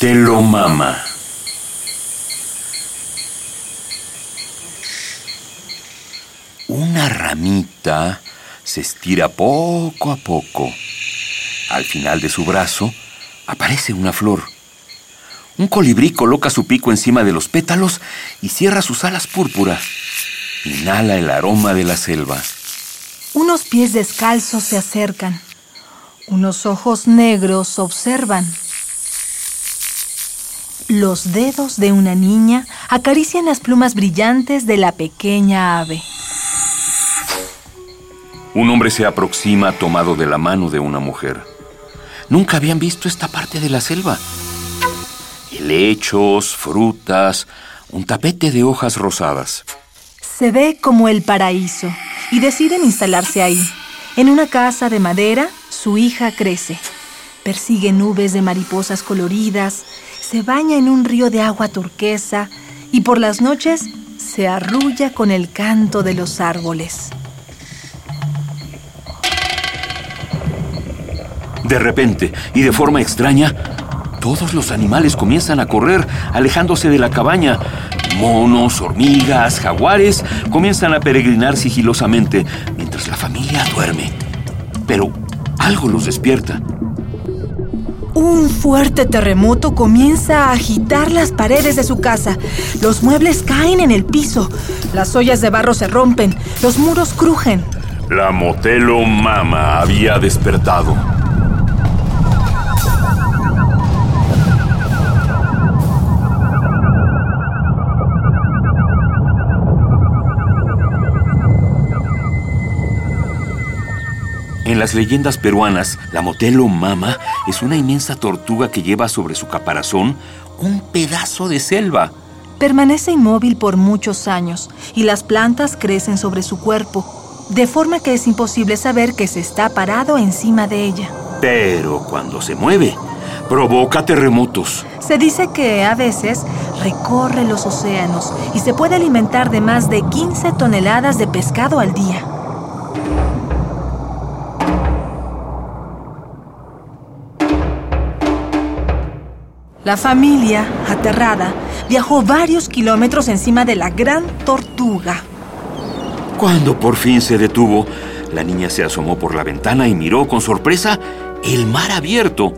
Motelo Mama. Una ramita se estira poco a poco. Al final de su brazo aparece una flor. Un colibrí coloca su pico encima de los pétalos y cierra sus alas púrpura. Inhala el aroma de la selva. Unos pies descalzos se acercan. Unos ojos negros observan. Los dedos de una niña acarician las plumas brillantes de la pequeña ave. Un hombre se aproxima tomado de la mano de una mujer. Nunca habían visto esta parte de la selva. Helechos, frutas, un tapete de hojas rosadas. Se ve como el paraíso y deciden instalarse ahí. En una casa de madera, su hija crece. Persigue nubes de mariposas coloridas, se baña en un río de agua turquesa y por las noches se arrulla con el canto de los árboles. De repente y de forma extraña, todos los animales comienzan a correr, alejándose de la cabaña. Monos, hormigas, jaguares comienzan a peregrinar sigilosamente mientras la familia duerme. Pero algo los despierta. Un fuerte terremoto comienza a agitar las paredes de su casa. Los muebles caen en el piso. Las ollas de barro se rompen. Los muros crujen. La Motelo Mama había despertado. Las leyendas peruanas, la Motelo Mama es una inmensa tortuga que lleva sobre su caparazón un pedazo de selva. Permanece inmóvil por muchos años y las plantas crecen sobre su cuerpo, de forma que es imposible saber que se está parado encima de ella. Pero cuando se mueve, provoca terremotos. Se dice que a veces recorre los océanos y se puede alimentar de más de 15 toneladas de pescado al día. La familia, aterrada, viajó varios kilómetros encima de la gran tortuga. Cuando por fin se detuvo, la niña se asomó por la ventana y miró con sorpresa el mar abierto.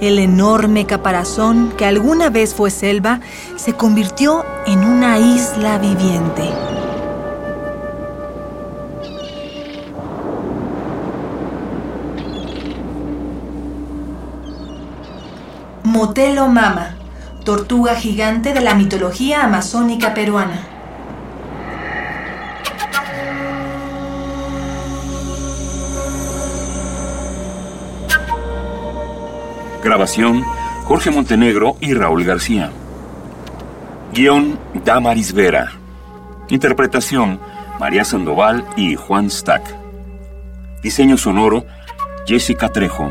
El enorme caparazón que alguna vez fue selva se convirtió en una isla viviente. Motelo Mama, tortuga gigante de la mitología amazónica peruana. Grabación, Jorge Montenegro y Raúl García. Guión, Damaris Vera. Interpretación, María Sandoval y Juan Stack. Diseño sonoro, Jessica Trejo.